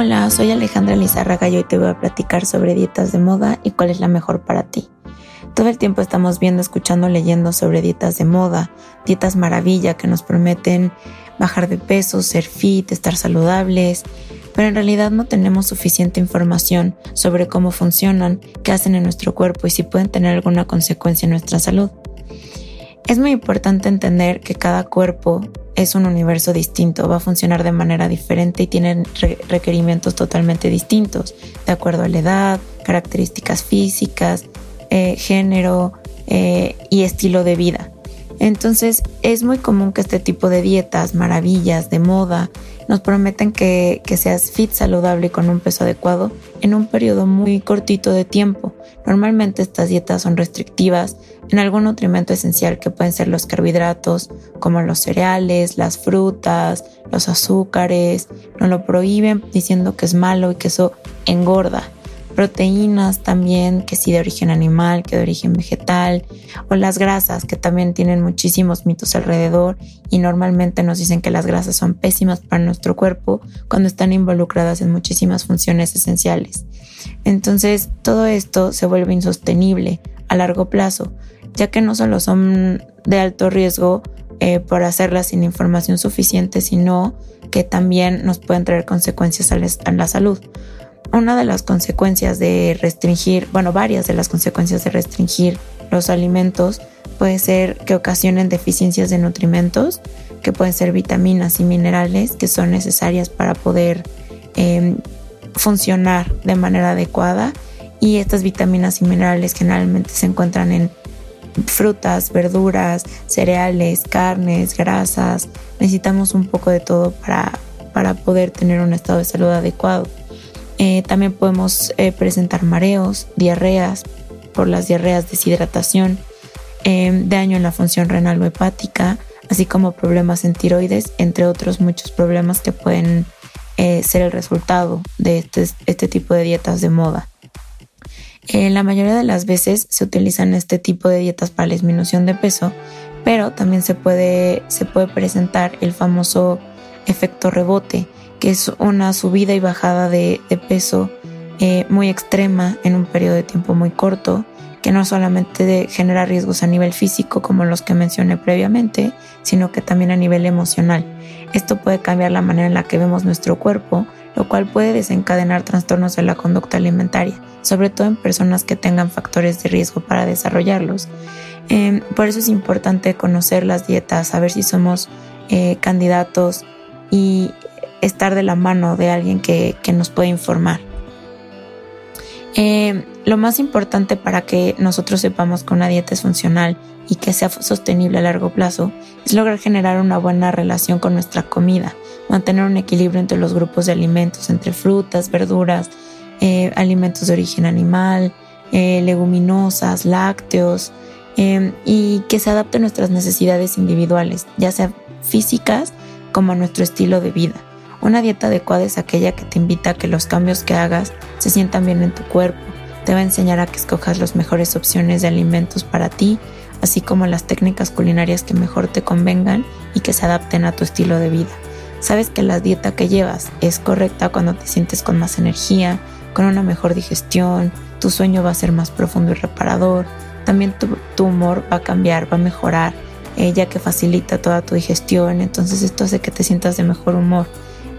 Hola, soy Alejandra Lizárraga y hoy te voy a platicar sobre dietas de moda y cuál es la mejor para ti. Todo el tiempo estamos viendo, escuchando, leyendo sobre dietas de moda, dietas maravilla que nos prometen bajar de peso, ser fit, estar saludables, pero en realidad no tenemos suficiente información sobre cómo funcionan, qué hacen en nuestro cuerpo y si pueden tener alguna consecuencia en nuestra salud. Es muy importante entender que cada cuerpo es un universo distinto, va a funcionar de manera diferente y tiene requerimientos totalmente distintos, de acuerdo a la edad, características físicas, eh, género eh, y estilo de vida. Entonces es muy común que este tipo de dietas, maravillas, de moda, nos prometen que, seas fit, saludable y con un peso adecuado en un periodo muy cortito de tiempo. Normalmente estas dietas son restrictivas en algún nutrimento esencial que pueden ser los carbohidratos, como los cereales, las frutas, los azúcares. No lo prohíben diciendo que es malo y que eso engorda proteínas también, que sí de origen animal, que de origen vegetal, o las grasas, que también tienen muchísimos mitos alrededor y normalmente nos dicen que las grasas son pésimas para nuestro cuerpo cuando están involucradas en muchísimas funciones esenciales. Entonces, todo esto se vuelve insostenible a largo plazo, ya que no solo son de alto riesgo eh, por hacerlas sin información suficiente, sino que también nos pueden traer consecuencias a la salud una de las consecuencias de restringir, bueno, varias de las consecuencias de restringir los alimentos puede ser que ocasionen deficiencias de nutrimentos, que pueden ser vitaminas y minerales que son necesarias para poder em, funcionar de manera adecuada. Y estas vitaminas y minerales generalmente se encuentran en frutas, verduras, cereales, carnes, grasas. Necesitamos un poco de todo para, para poder tener un estado de salud adecuado. Eh, también podemos eh, presentar mareos, diarreas, por las diarreas, deshidratación, eh, daño en la función renal o hepática, así como problemas en tiroides, entre otros muchos problemas que pueden ser el resultado de este, este, tipo de dietas de moda. la mayoría de las veces se utilizan este tipo de dietas para la disminución de peso, pero también se puede presentar el famoso efecto rebote, que es una subida y bajada de, peso eh, muy extrema en un periodo de tiempo muy corto, que no solamente genera riesgos a nivel físico como los que mencioné previamente, sino que también a nivel emocional. Esto puede cambiar la manera en la que vemos nuestro cuerpo, lo cual puede desencadenar trastornos de la conducta alimentaria, sobre todo en personas que tengan factores de riesgo para desarrollarlos. Em, por eso es importante conocer las dietas, saber si somos eh, candidatos y estar de la mano de alguien que, nos puede informar. Eh, lo más importante para que nosotros sepamos que una dieta es funcional y que sea sostenible a largo plazo es lograr generar una buena relación con nuestra comida, mantener un equilibrio entre los grupos de alimentos, entre frutas, verduras, eh, alimentos de origen animal, eh, leguminosas, lácteos, y que se adapte a nuestras necesidades individuales, ya sea físicas como a nuestro estilo de vida. Una dieta adecuada es aquella que te invita a que los cambios que hagas se sientan bien en tu cuerpo. Te va a enseñar a que escojas las mejores opciones de alimentos para ti, así como las técnicas culinarias que mejor te convengan y que se adapten a tu estilo de vida. Sabes que la dieta que llevas es correcta cuando te sientes con más energía, con una mejor digestión, tu sueño va a ser más profundo y reparador, también tu, humor va a cambiar, va a mejorar, eh, ya que facilita toda tu digestión, entonces esto hace que te sientas de mejor humor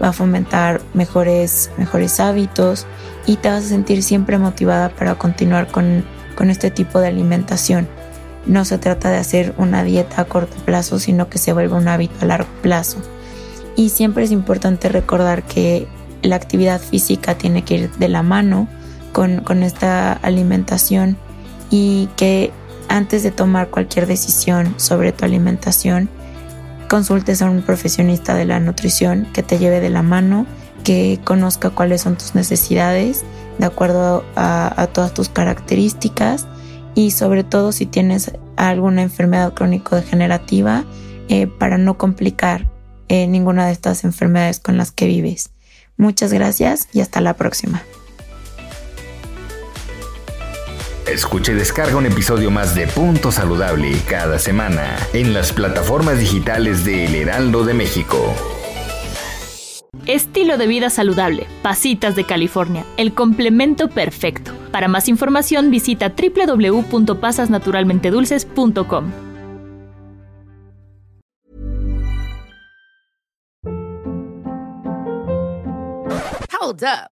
va a fomentar mejores, mejores hábitos y te vas a sentir siempre motivada para continuar con, con este tipo de alimentación. No se trata de hacer una dieta a corto plazo, sino que se vuelve un hábito a largo plazo. Y siempre es importante recordar que la actividad física tiene que ir de la mano con, con esta alimentación y que antes de tomar cualquier decisión sobre tu alimentación, consultes a un profesionista de la nutrición que te lleve de la mano, que conozca cuáles son tus necesidades de acuerdo a, todas tus características y sobre todo si tienes alguna enfermedad crónico-degenerativa eh, para no complicar eh, ninguna de estas enfermedades con las que vives. Muchas gracias y hasta la próxima. Escucha y descarga un episodio más de Punto Saludable cada semana en las plataformas digitales de El Heraldo de México. Estilo de vida saludable, Pasitas de California, el complemento perfecto. Para más información visita www.pasasnaturalmentedulces.com. Hold up.